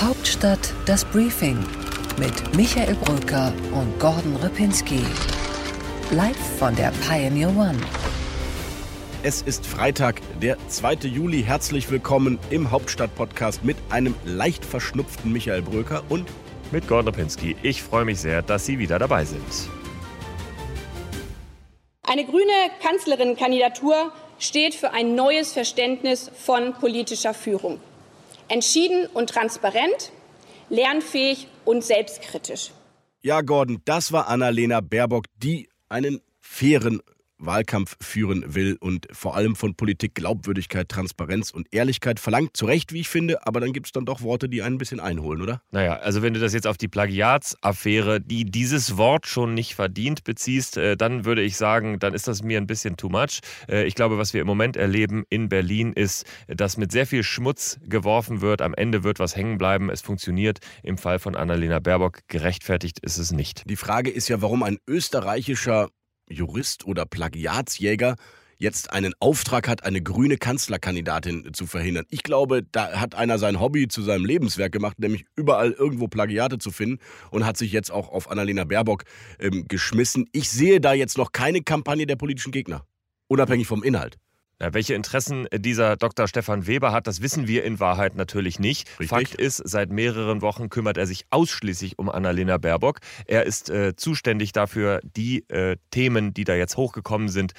Hauptstadt das Briefing mit Michael Brücker und Gordon Ripinski. Live von der Pioneer One. Es ist Freitag, der 2. Juli. Herzlich willkommen im Hauptstadt-Podcast mit einem leicht verschnupften Michael Bröker und mit Gordon Ripinski. Ich freue mich sehr, dass Sie wieder dabei sind. Eine grüne Kanzlerinnenkandidatur steht für ein neues Verständnis von politischer Führung. Entschieden und transparent, lernfähig und selbstkritisch. Ja, Gordon, das war Annalena Baerbock, die einen fairen Wahlkampf führen will und vor allem von Politik Glaubwürdigkeit, Transparenz und Ehrlichkeit verlangt. Zu Recht, wie ich finde, aber dann gibt es dann doch Worte, die einen ein bisschen einholen, oder? Naja, also wenn du das jetzt auf die Plagiatsaffäre, die dieses Wort schon nicht verdient, beziehst, äh, dann würde ich sagen, dann ist das mir ein bisschen too much. Äh, ich glaube, was wir im Moment erleben in Berlin ist, dass mit sehr viel Schmutz geworfen wird. Am Ende wird was hängen bleiben. Es funktioniert. Im Fall von Annalena Baerbock gerechtfertigt ist es nicht. Die Frage ist ja, warum ein österreichischer Jurist oder Plagiatsjäger jetzt einen Auftrag hat, eine grüne Kanzlerkandidatin zu verhindern. Ich glaube, da hat einer sein Hobby zu seinem Lebenswerk gemacht, nämlich überall irgendwo Plagiate zu finden und hat sich jetzt auch auf Annalena Baerbock ähm, geschmissen. Ich sehe da jetzt noch keine Kampagne der politischen Gegner, unabhängig vom Inhalt. Ja, welche Interessen dieser Dr. Stefan Weber hat, das wissen wir in Wahrheit natürlich nicht. Richtig. Fakt ist, seit mehreren Wochen kümmert er sich ausschließlich um Annalena Baerbock. Er ist äh, zuständig dafür, die äh, Themen, die da jetzt hochgekommen sind,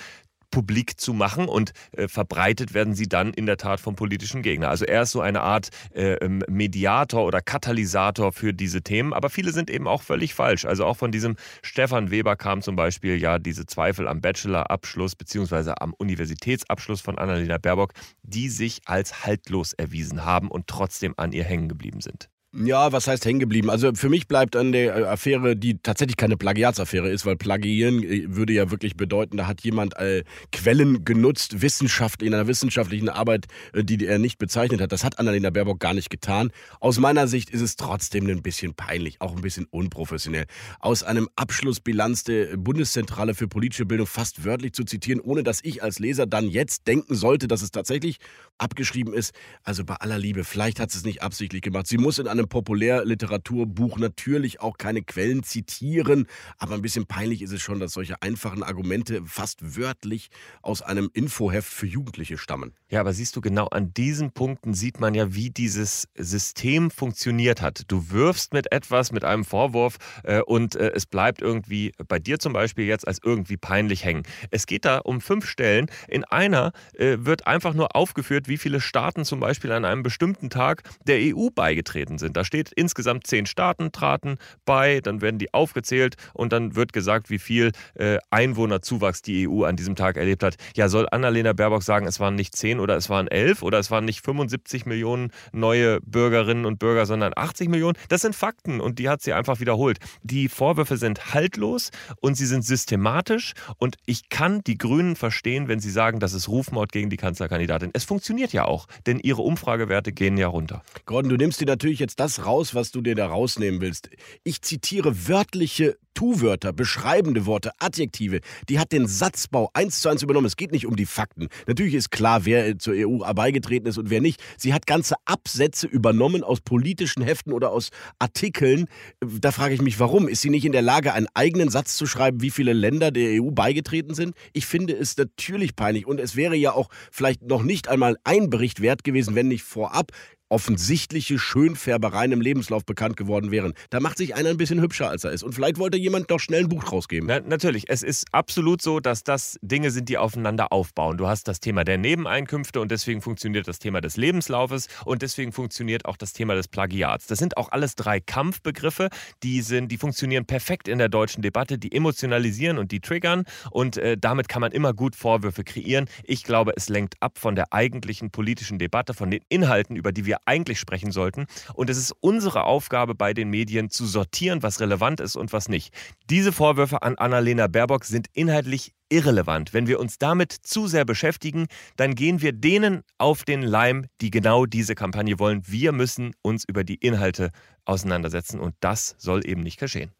publik zu machen und äh, verbreitet werden sie dann in der Tat vom politischen Gegner. Also er ist so eine Art äh, ähm, Mediator oder Katalysator für diese Themen, aber viele sind eben auch völlig falsch. Also auch von diesem Stefan Weber kam zum Beispiel ja diese Zweifel am Bachelorabschluss beziehungsweise am Universitätsabschluss von Annalena Baerbock, die sich als haltlos erwiesen haben und trotzdem an ihr hängen geblieben sind. Ja, was heißt hängen geblieben? Also für mich bleibt an der äh, Affäre, die tatsächlich keine Plagiatsaffäre ist, weil Plagiieren äh, würde ja wirklich bedeuten, da hat jemand äh, Quellen genutzt, Wissenschaft in einer wissenschaftlichen Arbeit, äh, die er nicht bezeichnet hat. Das hat Annalena Baerbock gar nicht getan. Aus meiner Sicht ist es trotzdem ein bisschen peinlich, auch ein bisschen unprofessionell. Aus einem Abschlussbilanz der Bundeszentrale für politische Bildung fast wörtlich zu zitieren, ohne dass ich als Leser dann jetzt denken sollte, dass es tatsächlich abgeschrieben ist. Also bei aller Liebe, vielleicht hat sie es nicht absichtlich gemacht. Sie muss in einem Populärliteraturbuch natürlich auch keine Quellen zitieren, aber ein bisschen peinlich ist es schon, dass solche einfachen Argumente fast wörtlich aus einem Infoheft für Jugendliche stammen. Ja, aber siehst du, genau an diesen Punkten sieht man ja, wie dieses System funktioniert hat. Du wirfst mit etwas, mit einem Vorwurf äh, und äh, es bleibt irgendwie bei dir zum Beispiel jetzt als irgendwie peinlich hängen. Es geht da um fünf Stellen. In einer äh, wird einfach nur aufgeführt, wie viele Staaten zum Beispiel an einem bestimmten Tag der EU beigetreten sind. Da steht insgesamt zehn Staaten traten bei, dann werden die aufgezählt und dann wird gesagt, wie viel äh, Einwohnerzuwachs die EU an diesem Tag erlebt hat. Ja, soll Annalena Baerbock sagen, es waren nicht zehn oder es waren elf oder es waren nicht 75 Millionen neue Bürgerinnen und Bürger, sondern 80 Millionen? Das sind Fakten und die hat sie einfach wiederholt. Die Vorwürfe sind haltlos und sie sind systematisch und ich kann die Grünen verstehen, wenn sie sagen, das ist Rufmord gegen die Kanzlerkandidatin. Es funktioniert ja auch, denn ihre Umfragewerte gehen ja runter. Gordon, du nimmst dir natürlich jetzt das raus, was du dir da rausnehmen willst. Ich zitiere wörtliche Tu-Wörter, beschreibende Worte, Adjektive. Die hat den Satzbau eins zu eins übernommen. Es geht nicht um die Fakten. Natürlich ist klar, wer zur EU beigetreten ist und wer nicht. Sie hat ganze Absätze übernommen aus politischen Heften oder aus Artikeln. Da frage ich mich, warum? Ist sie nicht in der Lage, einen eigenen Satz zu schreiben, wie viele Länder der EU beigetreten sind? Ich finde es natürlich peinlich und es wäre ja auch vielleicht noch nicht einmal ein Bericht wert gewesen, wenn nicht vorab offensichtliche Schönfärbereien im Lebenslauf bekannt geworden wären. Da macht sich einer ein bisschen hübscher, als er ist. Und vielleicht wollte jemand doch schnell ein Buch rausgeben. Na, natürlich, es ist absolut so, dass das Dinge sind, die aufeinander aufbauen. Du hast das Thema der Nebeneinkünfte und deswegen funktioniert das Thema des Lebenslaufes und deswegen funktioniert auch das Thema des Plagiats. Das sind auch alles drei Kampfbegriffe, die, sind, die funktionieren perfekt in der deutschen Debatte, die emotionalisieren und die triggern und äh, damit kann man immer gut Vorwürfe kreieren. Ich glaube, es lenkt ab von der eigentlichen politischen Debatte, von den Inhalten, über die wir wir eigentlich sprechen sollten. Und es ist unsere Aufgabe bei den Medien zu sortieren, was relevant ist und was nicht. Diese Vorwürfe an Annalena Baerbock sind inhaltlich irrelevant. Wenn wir uns damit zu sehr beschäftigen, dann gehen wir denen auf den Leim, die genau diese Kampagne wollen. Wir müssen uns über die Inhalte auseinandersetzen und das soll eben nicht geschehen.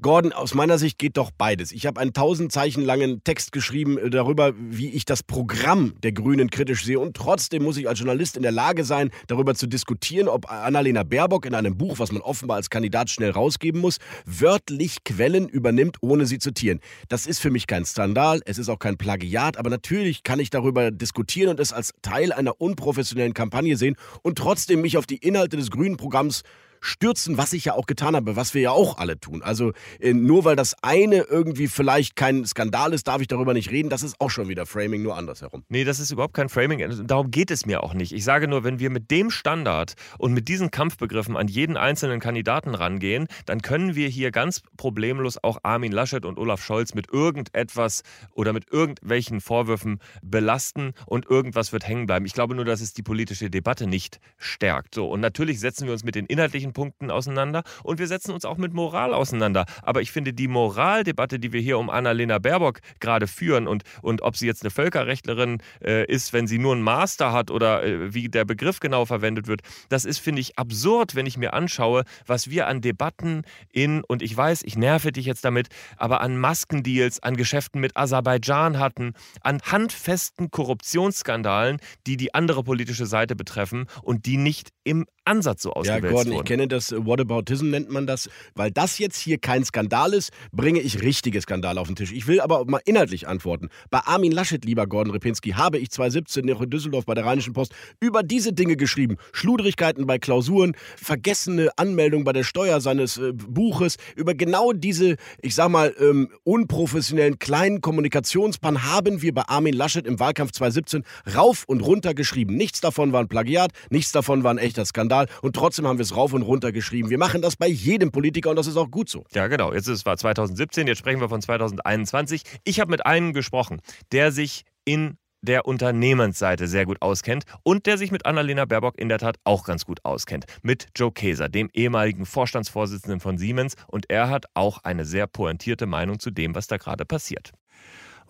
Gordon, aus meiner Sicht geht doch beides. Ich habe einen tausend Zeichen langen Text geschrieben äh, darüber, wie ich das Programm der Grünen kritisch sehe. Und trotzdem muss ich als Journalist in der Lage sein, darüber zu diskutieren, ob Annalena Baerbock in einem Buch, was man offenbar als Kandidat schnell rausgeben muss, wörtlich Quellen übernimmt, ohne sie zu zitieren. Das ist für mich kein Skandal, es ist auch kein Plagiat, aber natürlich kann ich darüber diskutieren und es als Teil einer unprofessionellen Kampagne sehen und trotzdem mich auf die Inhalte des Grünen Programms stürzen, was ich ja auch getan habe, was wir ja auch alle tun. Also äh, nur weil das eine irgendwie vielleicht kein Skandal ist, darf ich darüber nicht reden. Das ist auch schon wieder Framing, nur andersherum. Nee, das ist überhaupt kein Framing. Darum geht es mir auch nicht. Ich sage nur, wenn wir mit dem Standard und mit diesen Kampfbegriffen an jeden einzelnen Kandidaten rangehen, dann können wir hier ganz problemlos auch Armin Laschet und Olaf Scholz mit irgendetwas oder mit irgendwelchen Vorwürfen belasten und irgendwas wird hängen bleiben. Ich glaube nur, dass es die politische Debatte nicht stärkt. So, und natürlich setzen wir uns mit den inhaltlichen Punkten auseinander und wir setzen uns auch mit Moral auseinander. Aber ich finde, die Moraldebatte, die wir hier um Annalena Baerbock gerade führen und, und ob sie jetzt eine Völkerrechtlerin äh, ist, wenn sie nur einen Master hat oder äh, wie der Begriff genau verwendet wird, das ist, finde ich, absurd, wenn ich mir anschaue, was wir an Debatten in, und ich weiß, ich nerve dich jetzt damit, aber an Maskendeals, an Geschäften mit Aserbaidschan hatten, an handfesten Korruptionsskandalen, die die andere politische Seite betreffen und die nicht im Ansatz so ausgewählt ja, Gordon, wurden. Ich kenne das äh, Whataboutism nennt man das, weil das jetzt hier kein Skandal ist, bringe ich richtige Skandale auf den Tisch. Ich will aber mal inhaltlich antworten. Bei Armin Laschet, lieber Gordon Repinski, habe ich 2017 noch in Düsseldorf bei der Rheinischen Post über diese Dinge geschrieben. Schludrigkeiten bei Klausuren, vergessene Anmeldung bei der Steuer seines äh, Buches, über genau diese, ich sag mal, ähm, unprofessionellen kleinen Kommunikationspan haben wir bei Armin Laschet im Wahlkampf 2017 rauf und runter geschrieben. Nichts davon war ein Plagiat, nichts davon war ein echter Skandal und trotzdem haben wir es rauf und runter geschrieben. Wir machen das bei jedem Politiker und das ist auch gut so. Ja, genau. Jetzt ist war 2017, jetzt sprechen wir von 2021. Ich habe mit einem gesprochen, der sich in der Unternehmensseite sehr gut auskennt und der sich mit Annalena Baerbock in der Tat auch ganz gut auskennt. Mit Joe Keser, dem ehemaligen Vorstandsvorsitzenden von Siemens. Und er hat auch eine sehr pointierte Meinung zu dem, was da gerade passiert.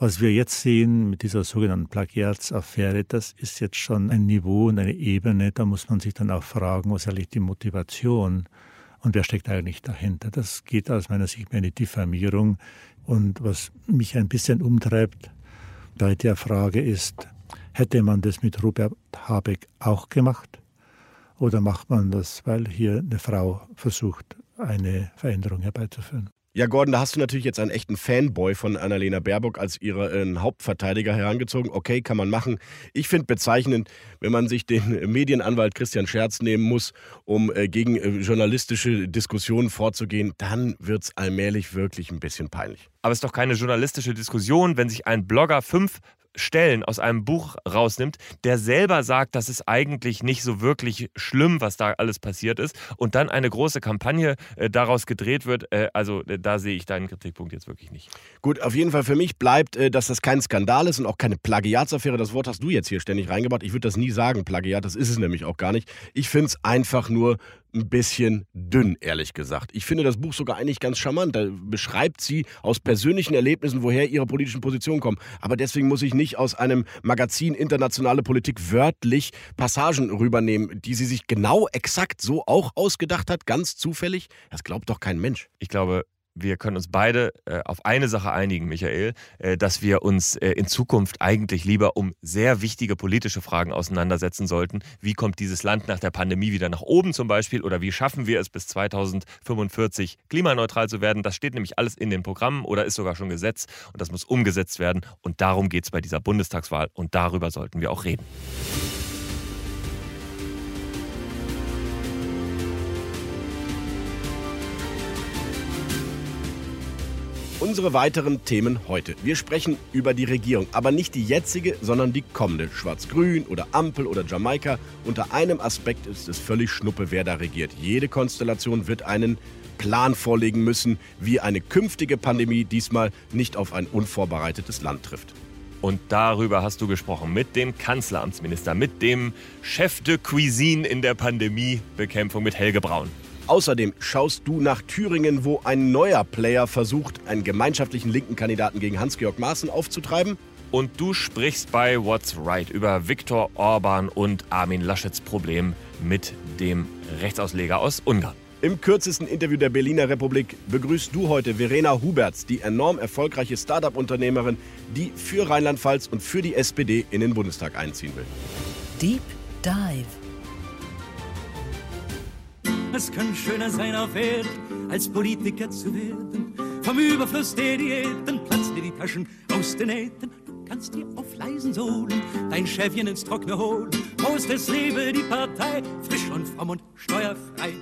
Was wir jetzt sehen mit dieser sogenannten Plagiatsaffäre, das ist jetzt schon ein Niveau und eine Ebene, da muss man sich dann auch fragen, was eigentlich die Motivation und wer steckt eigentlich dahinter. Das geht aus meiner Sicht mehr in die Diffamierung. Und was mich ein bisschen umtreibt bei der Frage ist, hätte man das mit Robert Habeck auch gemacht? Oder macht man das, weil hier eine Frau versucht, eine Veränderung herbeizuführen? Ja, Gordon, da hast du natürlich jetzt einen echten Fanboy von Annalena Baerbock als ihren äh, Hauptverteidiger herangezogen. Okay, kann man machen. Ich finde bezeichnend, wenn man sich den Medienanwalt Christian Scherz nehmen muss, um äh, gegen äh, journalistische Diskussionen vorzugehen, dann wird es allmählich wirklich ein bisschen peinlich. Aber es ist doch keine journalistische Diskussion, wenn sich ein Blogger fünf Stellen aus einem Buch rausnimmt, der selber sagt, das ist eigentlich nicht so wirklich schlimm, was da alles passiert ist, und dann eine große Kampagne äh, daraus gedreht wird, äh, also äh, da sehe ich deinen Kritikpunkt jetzt wirklich nicht. Gut, auf jeden Fall für mich bleibt, äh, dass das kein Skandal ist und auch keine Plagiatsaffäre. Das Wort hast du jetzt hier ständig reingebracht. Ich würde das nie sagen, Plagiat, das ist es nämlich auch gar nicht. Ich finde es einfach nur ein bisschen dünn, ehrlich gesagt. Ich finde das Buch sogar eigentlich ganz charmant. Da beschreibt sie aus persönlichen Erlebnissen, woher ihre politischen Positionen kommen. Aber deswegen muss ich nicht aus einem Magazin Internationale Politik wörtlich Passagen rübernehmen, die sie sich genau exakt so auch ausgedacht hat, ganz zufällig. Das glaubt doch kein Mensch. Ich glaube, wir können uns beide äh, auf eine Sache einigen, Michael, äh, dass wir uns äh, in Zukunft eigentlich lieber um sehr wichtige politische Fragen auseinandersetzen sollten. Wie kommt dieses Land nach der Pandemie wieder nach oben zum Beispiel oder wie schaffen wir es bis 2045 klimaneutral zu werden? Das steht nämlich alles in den Programmen oder ist sogar schon Gesetz und das muss umgesetzt werden. Und darum geht es bei dieser Bundestagswahl und darüber sollten wir auch reden. Unsere weiteren Themen heute. Wir sprechen über die Regierung, aber nicht die jetzige, sondern die kommende. Schwarz-Grün oder Ampel oder Jamaika. Unter einem Aspekt ist es völlig schnuppe, wer da regiert. Jede Konstellation wird einen Plan vorlegen müssen, wie eine künftige Pandemie diesmal nicht auf ein unvorbereitetes Land trifft. Und darüber hast du gesprochen mit dem Kanzleramtsminister, mit dem Chef de Cuisine in der Pandemiebekämpfung, mit Helge Braun. Außerdem schaust du nach Thüringen, wo ein neuer Player versucht, einen gemeinschaftlichen linken Kandidaten gegen Hans-Georg Maaßen aufzutreiben. Und du sprichst bei What's Right über Viktor Orban und Armin Laschets Problem mit dem Rechtsausleger aus Ungarn. Im kürzesten Interview der Berliner Republik begrüßt du heute Verena Huberts, die enorm erfolgreiche Start-up-Unternehmerin, die für Rheinland-Pfalz und für die SPD in den Bundestag einziehen will. Deep Dive. Es kann schöner sein auf Erden, als Politiker zu werden. Vom Überfluss der Diäten platzt dir die Taschen aus den Nähten. Du kannst dir auf leisen Sohlen dein Schäfchen ins Trockene holen. Prost, es lebe die Partei, frisch und fromm und steuerfrei.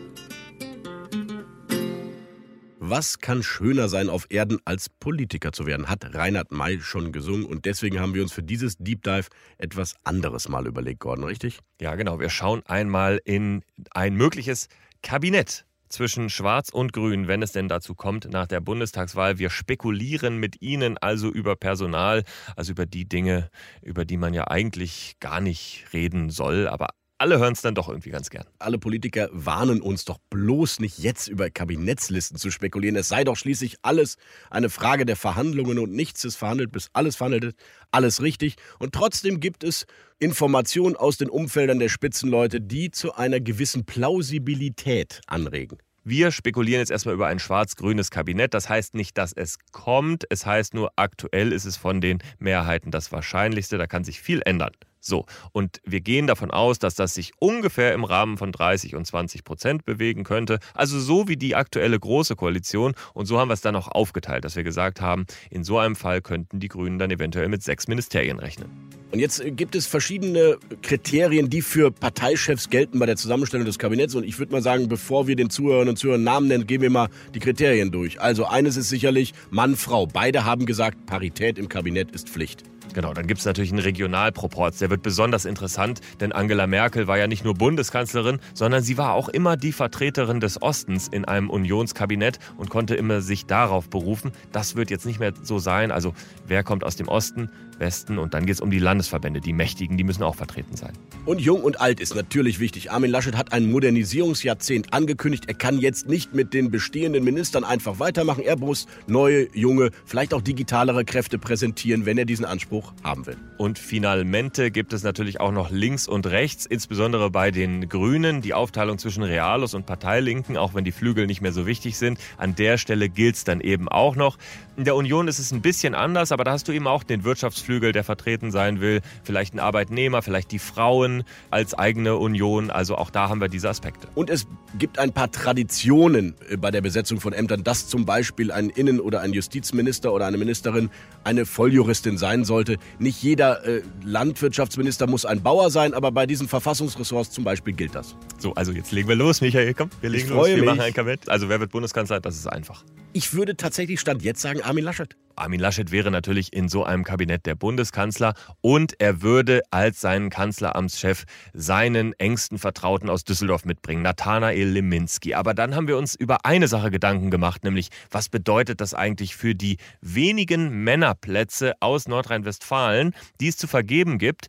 Was kann schöner sein auf Erden als Politiker zu werden, hat Reinhard May schon gesungen und deswegen haben wir uns für dieses Deep Dive etwas anderes mal überlegt, Gordon, richtig? Ja, genau. Wir schauen einmal in ein mögliches Kabinett zwischen Schwarz und Grün, wenn es denn dazu kommt, nach der Bundestagswahl. Wir spekulieren mit Ihnen also über Personal, also über die Dinge, über die man ja eigentlich gar nicht reden soll, aber alle hören es dann doch irgendwie ganz gern. Alle Politiker warnen uns doch bloß nicht jetzt über Kabinettslisten zu spekulieren. Es sei doch schließlich alles eine Frage der Verhandlungen und nichts ist verhandelt, bis alles verhandelt ist. Alles richtig. Und trotzdem gibt es Informationen aus den Umfeldern der Spitzenleute, die zu einer gewissen Plausibilität anregen. Wir spekulieren jetzt erstmal über ein schwarz-grünes Kabinett. Das heißt nicht, dass es kommt. Es heißt nur, aktuell ist es von den Mehrheiten das Wahrscheinlichste. Da kann sich viel ändern. So, und wir gehen davon aus, dass das sich ungefähr im Rahmen von 30 und 20 Prozent bewegen könnte. Also so wie die aktuelle Große Koalition. Und so haben wir es dann auch aufgeteilt, dass wir gesagt haben, in so einem Fall könnten die Grünen dann eventuell mit sechs Ministerien rechnen. Und jetzt gibt es verschiedene Kriterien, die für Parteichefs gelten bei der Zusammenstellung des Kabinetts. Und ich würde mal sagen, bevor wir den Zuhörern und Zuhörern Namen nennen, gehen wir mal die Kriterien durch. Also eines ist sicherlich Mann, Frau. Beide haben gesagt, Parität im Kabinett ist Pflicht. Genau, dann gibt es natürlich einen Regionalproporz. Der wird besonders interessant, denn Angela Merkel war ja nicht nur Bundeskanzlerin, sondern sie war auch immer die Vertreterin des Ostens in einem Unionskabinett und konnte immer sich darauf berufen. Das wird jetzt nicht mehr so sein. Also wer kommt aus dem Osten? Westen und dann geht es um die Landesverbände, die Mächtigen, die müssen auch vertreten sein. Und jung und alt ist natürlich wichtig. Armin Laschet hat ein Modernisierungsjahrzehnt angekündigt. Er kann jetzt nicht mit den bestehenden Ministern einfach weitermachen. Er muss neue, junge, vielleicht auch digitalere Kräfte präsentieren, wenn er diesen Anspruch haben will. Und finalmente gibt es natürlich auch noch links und rechts, insbesondere bei den Grünen, die Aufteilung zwischen Realos und Parteilinken, auch wenn die Flügel nicht mehr so wichtig sind. An der Stelle gilt es dann eben auch noch. In der Union ist es ein bisschen anders, aber da hast du eben auch den Wirtschaftsflügel, der vertreten sein will. Vielleicht ein Arbeitnehmer, vielleicht die Frauen als eigene Union. Also auch da haben wir diese Aspekte. Und es gibt ein paar Traditionen äh, bei der Besetzung von Ämtern, dass zum Beispiel ein Innen- oder ein Justizminister oder eine Ministerin eine Volljuristin sein sollte. Nicht jeder äh, Landwirtschaftsminister muss ein Bauer sein, aber bei diesen Verfassungsressorts zum Beispiel gilt das. So, also jetzt legen wir los, Michael. Komm, wir legen los. Wir mich. machen ein Kabinett. Also wer wird Bundeskanzler? Das ist einfach. Ich würde tatsächlich Stand jetzt sagen Armin Laschet. Armin Laschet wäre natürlich in so einem Kabinett der Bundeskanzler und er würde als seinen Kanzleramtschef seinen engsten Vertrauten aus Düsseldorf mitbringen, Nathanael Leminski. Aber dann haben wir uns über eine Sache Gedanken gemacht, nämlich was bedeutet das eigentlich für die wenigen Männerplätze aus Nordrhein-Westfalen, die es zu vergeben gibt?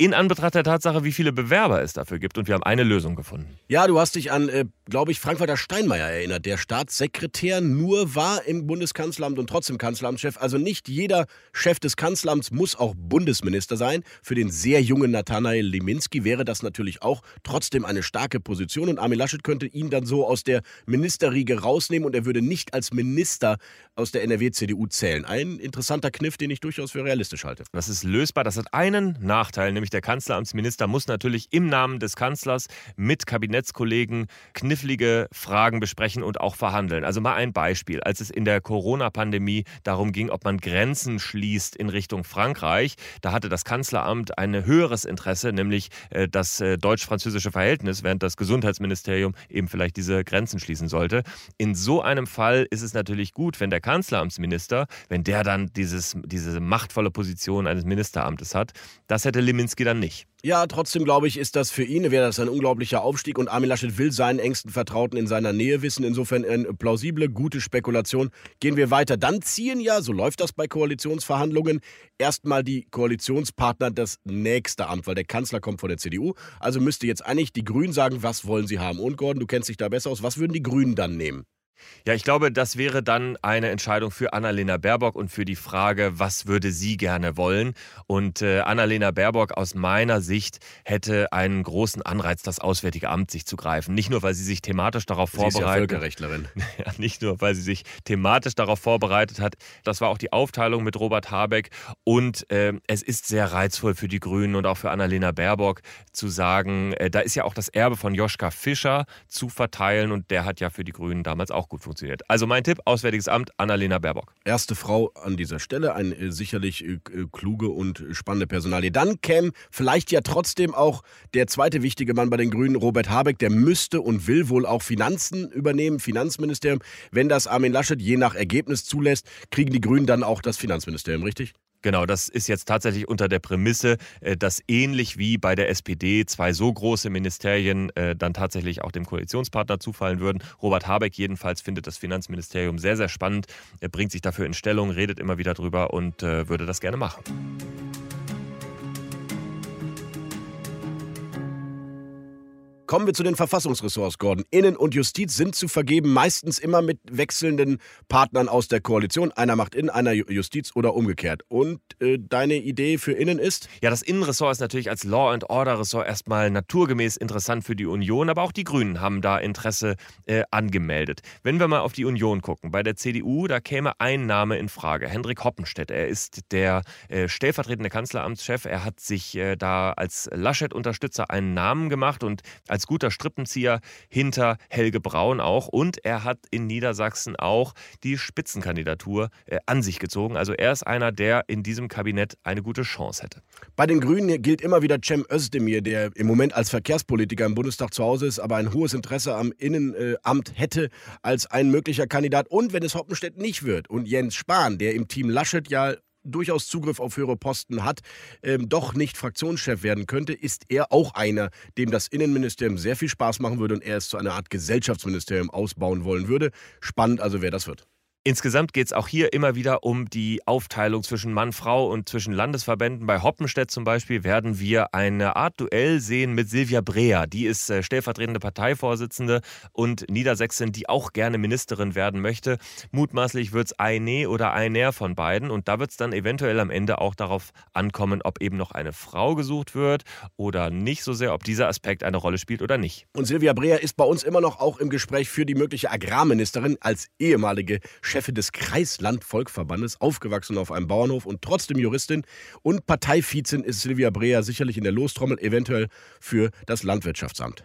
in Anbetracht der Tatsache, wie viele Bewerber es dafür gibt. Und wir haben eine Lösung gefunden. Ja, du hast dich an, äh, glaube ich, Frank-Walter Steinmeier erinnert, der Staatssekretär nur war im Bundeskanzleramt und trotzdem Kanzleramtschef. Also nicht jeder Chef des Kanzleramts muss auch Bundesminister sein. Für den sehr jungen Nathanael Leminski wäre das natürlich auch trotzdem eine starke Position. Und Armin Laschet könnte ihn dann so aus der Ministerriege rausnehmen und er würde nicht als Minister aus der NRW-CDU zählen. Ein interessanter Kniff, den ich durchaus für realistisch halte. Das ist lösbar. Das hat einen Nachteil, nämlich der Kanzleramtsminister muss natürlich im Namen des Kanzlers mit Kabinettskollegen knifflige Fragen besprechen und auch verhandeln. Also mal ein Beispiel. Als es in der Corona-Pandemie darum ging, ob man Grenzen schließt in Richtung Frankreich, da hatte das Kanzleramt ein höheres Interesse, nämlich äh, das äh, deutsch-französische Verhältnis, während das Gesundheitsministerium eben vielleicht diese Grenzen schließen sollte. In so einem Fall ist es natürlich gut, wenn der Kanzleramtsminister, wenn der dann dieses, diese machtvolle Position eines Ministeramtes hat. Das hätte Leminski dann nicht. Ja, trotzdem glaube ich, ist das für ihn, wäre das ein unglaublicher Aufstieg und Armin Laschet will seinen engsten Vertrauten in seiner Nähe wissen. Insofern eine plausible, gute Spekulation. Gehen wir weiter. Dann ziehen ja, so läuft das bei Koalitionsverhandlungen, erstmal die Koalitionspartner das nächste Amt, weil der Kanzler kommt von der CDU. Also müsste jetzt eigentlich die Grünen sagen, was wollen sie haben. Und Gordon, du kennst dich da besser aus. Was würden die Grünen dann nehmen? Ja, ich glaube, das wäre dann eine Entscheidung für Annalena Baerbock und für die Frage, was würde sie gerne wollen. Und äh, Annalena Baerbock aus meiner Sicht hätte einen großen Anreiz, das Auswärtige Amt sich zu greifen. Nicht nur, weil sie sich thematisch darauf Sie vorbereitet. ist ja Völkerrechtlerin. Ja, nicht nur, weil sie sich thematisch darauf vorbereitet hat. Das war auch die Aufteilung mit Robert Habeck. Und äh, es ist sehr reizvoll für die Grünen und auch für Annalena Baerbock zu sagen, äh, da ist ja auch das Erbe von Joschka Fischer zu verteilen. Und der hat ja für die Grünen damals auch gut funktioniert. Also mein Tipp, Auswärtiges Amt, Annalena Baerbock. Erste Frau an dieser Stelle, eine äh, sicherlich äh, äh, kluge und spannende Personalie. Dann käme vielleicht ja trotzdem auch der zweite wichtige Mann bei den Grünen, Robert Habeck. Der müsste und will wohl auch Finanzen übernehmen, Finanzministerium. Wenn das Armin Laschet je nach Ergebnis zulässt, kriegen die Grünen dann auch das Finanzministerium, richtig? Genau, das ist jetzt tatsächlich unter der Prämisse, äh, dass ähnlich wie bei der SPD zwei so große Ministerien äh, dann tatsächlich auch dem Koalitionspartner zufallen würden. Robert Habeck jedenfalls findet das Finanzministerium sehr, sehr spannend. Er bringt sich dafür in Stellung, redet immer wieder drüber und äh, würde das gerne machen. Kommen wir zu den Verfassungsressorts, Gordon. Innen- und Justiz sind zu vergeben, meistens immer mit wechselnden Partnern aus der Koalition. Einer macht Innen, einer Justiz oder umgekehrt. Und äh, deine Idee für Innen ist? Ja, das Innenressort ist natürlich als Law and Order Ressort erstmal naturgemäß interessant für die Union, aber auch die Grünen haben da Interesse äh, angemeldet. Wenn wir mal auf die Union gucken, bei der CDU, da käme ein Name in Frage, Hendrik Hoppenstedt. Er ist der äh, stellvertretende Kanzleramtschef. Er hat sich äh, da als Laschet-Unterstützer einen Namen gemacht und als guter Strippenzieher hinter Helge Braun auch. Und er hat in Niedersachsen auch die Spitzenkandidatur äh, an sich gezogen. Also er ist einer, der in diesem Kabinett eine gute Chance hätte. Bei den Grünen gilt immer wieder Cem Özdemir, der im Moment als Verkehrspolitiker im Bundestag zu Hause ist, aber ein hohes Interesse am Innenamt hätte als ein möglicher Kandidat. Und wenn es Hoppenstedt nicht wird und Jens Spahn, der im Team Laschet ja durchaus Zugriff auf höhere Posten hat, ähm, doch nicht Fraktionschef werden könnte, ist er auch einer, dem das Innenministerium sehr viel Spaß machen würde und er es zu einer Art Gesellschaftsministerium ausbauen wollen würde. Spannend also, wer das wird. Insgesamt geht es auch hier immer wieder um die Aufteilung zwischen Mann, Frau und zwischen Landesverbänden. Bei Hoppenstedt zum Beispiel werden wir eine Art Duell sehen mit Silvia Breer. Die ist äh, stellvertretende Parteivorsitzende und Niedersächsin, die auch gerne Ministerin werden möchte. Mutmaßlich wird es eine oder einer von beiden. Und da wird es dann eventuell am Ende auch darauf ankommen, ob eben noch eine Frau gesucht wird oder nicht so sehr, ob dieser Aspekt eine Rolle spielt oder nicht. Und Silvia Breer ist bei uns immer noch auch im Gespräch für die mögliche Agrarministerin als ehemalige Chefin des Kreisland-Volkverbandes, aufgewachsen auf einem Bauernhof und trotzdem Juristin und Parteivizin ist Silvia Breer sicherlich in der Lostrommel, eventuell für das Landwirtschaftsamt.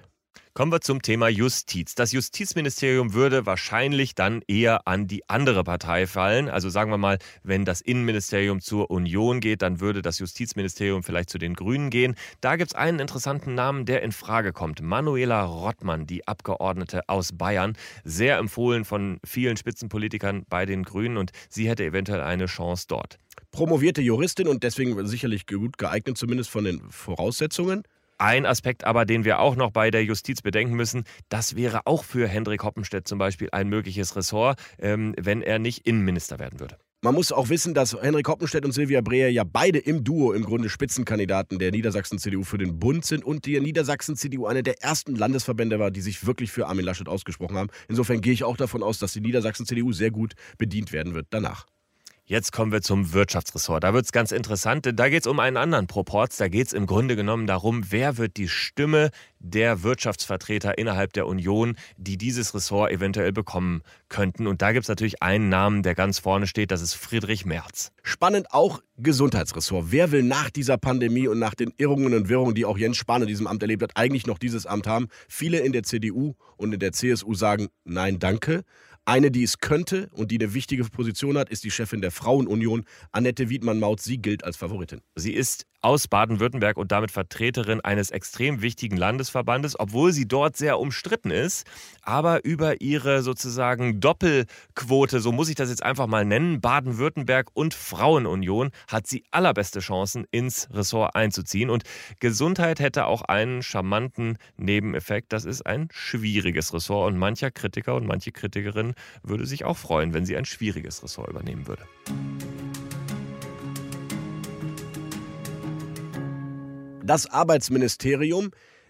Kommen wir zum Thema Justiz. Das Justizministerium würde wahrscheinlich dann eher an die andere Partei fallen. Also sagen wir mal, wenn das Innenministerium zur Union geht, dann würde das Justizministerium vielleicht zu den Grünen gehen. Da gibt es einen interessanten Namen, der in Frage kommt. Manuela Rottmann, die Abgeordnete aus Bayern. Sehr empfohlen von vielen Spitzenpolitikern bei den Grünen und sie hätte eventuell eine Chance dort. Promovierte Juristin und deswegen sicherlich gut geeignet, zumindest von den Voraussetzungen. Ein Aspekt aber, den wir auch noch bei der Justiz bedenken müssen, das wäre auch für Hendrik Hoppenstedt zum Beispiel ein mögliches Ressort, ähm, wenn er nicht Innenminister werden würde. Man muss auch wissen, dass Henrik Hoppenstedt und Silvia Breer ja beide im Duo im Grunde Spitzenkandidaten der Niedersachsen-CDU für den Bund sind und die Niedersachsen-CDU eine der ersten Landesverbände war, die sich wirklich für Armin Laschet ausgesprochen haben. Insofern gehe ich auch davon aus, dass die Niedersachsen-CDU sehr gut bedient werden wird danach. Jetzt kommen wir zum Wirtschaftsressort. Da wird es ganz interessant, denn da geht es um einen anderen Proporz. Da geht es im Grunde genommen darum, wer wird die Stimme der Wirtschaftsvertreter innerhalb der Union, die dieses Ressort eventuell bekommen könnten. Und da gibt es natürlich einen Namen, der ganz vorne steht, das ist Friedrich Merz. Spannend auch Gesundheitsressort. Wer will nach dieser Pandemie und nach den Irrungen und Wirrungen, die auch Jens Spahn in diesem Amt erlebt hat, eigentlich noch dieses Amt haben? Viele in der CDU und in der CSU sagen, nein, danke. Eine, die es könnte und die eine wichtige Position hat, ist die Chefin der Frauenunion, Annette Wiedmann-Maut. Sie gilt als Favoritin. Sie ist aus Baden-Württemberg und damit Vertreterin eines extrem wichtigen Landesverbandes, obwohl sie dort sehr umstritten ist. Aber über ihre sozusagen Doppelquote, so muss ich das jetzt einfach mal nennen, Baden-Württemberg und Frauenunion, hat sie allerbeste Chancen, ins Ressort einzuziehen. Und Gesundheit hätte auch einen charmanten Nebeneffekt. Das ist ein schwieriges Ressort und mancher Kritiker und manche Kritikerin würde sich auch freuen, wenn sie ein schwieriges Ressort übernehmen würde. Das Arbeitsministerium.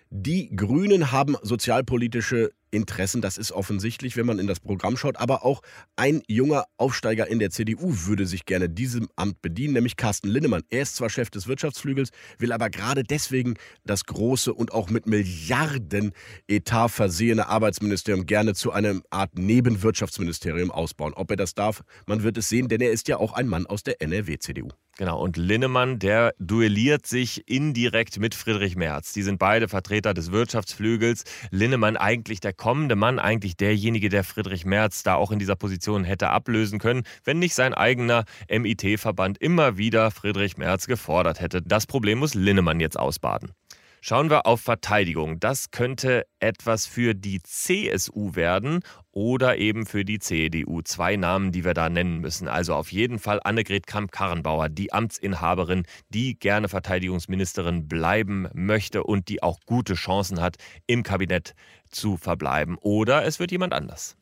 Die Grünen haben sozialpolitische Interessen. Das ist offensichtlich, wenn man in das Programm schaut. Aber auch ein junger Aufsteiger in der CDU würde sich gerne diesem Amt bedienen, nämlich Carsten Linnemann. Er ist zwar Chef des Wirtschaftsflügels, will aber gerade deswegen das große und auch mit Milliarden Etat versehene Arbeitsministerium gerne zu einer Art Nebenwirtschaftsministerium ausbauen. Ob er das darf, man wird es sehen, denn er ist ja auch ein Mann aus der NRW-CDU. Genau, und Linnemann, der duelliert sich indirekt mit Friedrich Merz. Die sind beide Vertreter des Wirtschaftsflügels. Linnemann eigentlich der kommende Mann, eigentlich derjenige, der Friedrich Merz da auch in dieser Position hätte ablösen können, wenn nicht sein eigener MIT-Verband immer wieder Friedrich Merz gefordert hätte. Das Problem muss Linnemann jetzt ausbaden. Schauen wir auf Verteidigung. Das könnte etwas für die CSU werden oder eben für die CDU. Zwei Namen, die wir da nennen müssen. Also auf jeden Fall Annegret Kramp-Karrenbauer, die Amtsinhaberin, die gerne Verteidigungsministerin bleiben möchte und die auch gute Chancen hat, im Kabinett zu verbleiben. Oder es wird jemand anders.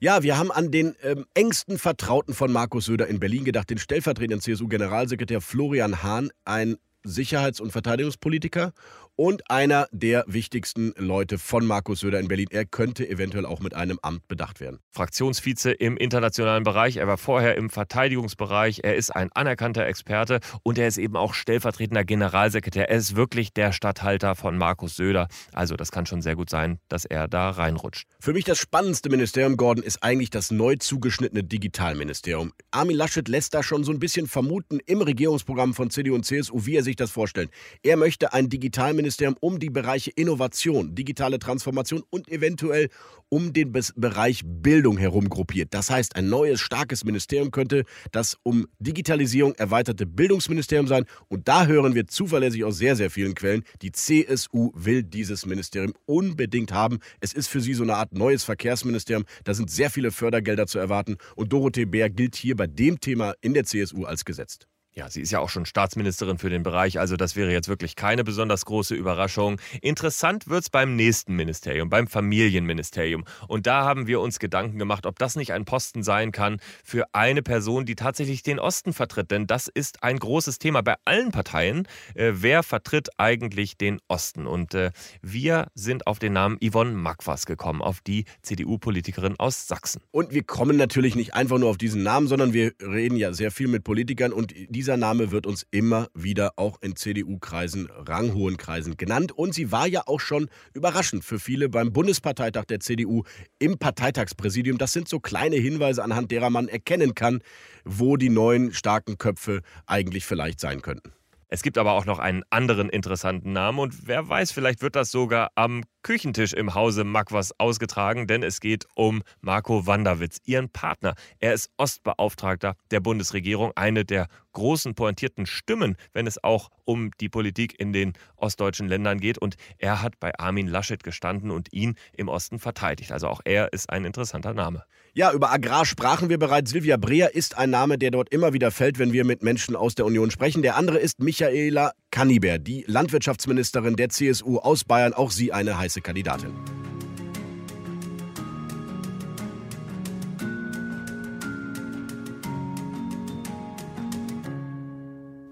Ja, wir haben an den ähm, engsten Vertrauten von Markus Söder in Berlin gedacht, den stellvertretenden CSU-Generalsekretär Florian Hahn, ein Sicherheits- und Verteidigungspolitiker und einer der wichtigsten Leute von Markus Söder in Berlin. Er könnte eventuell auch mit einem Amt bedacht werden. Fraktionsvize im internationalen Bereich. Er war vorher im Verteidigungsbereich. Er ist ein anerkannter Experte und er ist eben auch stellvertretender Generalsekretär. Er ist wirklich der Statthalter von Markus Söder. Also das kann schon sehr gut sein, dass er da reinrutscht. Für mich das spannendste Ministerium, Gordon, ist eigentlich das neu zugeschnittene Digitalministerium. Armin Laschet lässt da schon so ein bisschen vermuten im Regierungsprogramm von CDU und CSU, wie er sich das vorstellt. Er möchte ein Digitalministerium Bundesministerium um die Bereiche Innovation, digitale Transformation und eventuell um den Bereich Bildung herum gruppiert. Das heißt, ein neues, starkes Ministerium könnte das um Digitalisierung erweiterte Bildungsministerium sein. Und da hören wir zuverlässig aus sehr, sehr vielen Quellen, die CSU will dieses Ministerium unbedingt haben. Es ist für sie so eine Art neues Verkehrsministerium. Da sind sehr viele Fördergelder zu erwarten. Und Dorothee Bär gilt hier bei dem Thema in der CSU als gesetzt. Ja, sie ist ja auch schon Staatsministerin für den Bereich, also das wäre jetzt wirklich keine besonders große Überraschung. Interessant wird es beim nächsten Ministerium, beim Familienministerium. Und da haben wir uns Gedanken gemacht, ob das nicht ein Posten sein kann für eine Person, die tatsächlich den Osten vertritt. Denn das ist ein großes Thema bei allen Parteien. Äh, wer vertritt eigentlich den Osten? Und äh, wir sind auf den Namen Yvonne Magwas gekommen, auf die CDU-Politikerin aus Sachsen. Und wir kommen natürlich nicht einfach nur auf diesen Namen, sondern wir reden ja sehr viel mit Politikern und diese dieser Name wird uns immer wieder auch in CDU-Kreisen, ranghohen Kreisen genannt. Und sie war ja auch schon überraschend für viele beim Bundesparteitag der CDU im Parteitagspräsidium. Das sind so kleine Hinweise, anhand derer man erkennen kann, wo die neuen starken Köpfe eigentlich vielleicht sein könnten. Es gibt aber auch noch einen anderen interessanten Namen und wer weiß, vielleicht wird das sogar am Küchentisch im Hause Magwas ausgetragen, denn es geht um Marco Wanderwitz, ihren Partner. Er ist Ostbeauftragter der Bundesregierung, eine der großen pointierten Stimmen, wenn es auch um die Politik in den ostdeutschen Ländern geht. Und er hat bei Armin Laschet gestanden und ihn im Osten verteidigt. Also auch er ist ein interessanter Name. Ja, über Agrar sprachen wir bereits. Silvia Breer ist ein Name, der dort immer wieder fällt, wenn wir mit Menschen aus der Union sprechen. Der andere ist Michaela Kanniber, die Landwirtschaftsministerin der CSU aus Bayern. Auch sie eine heiße Kandidatin.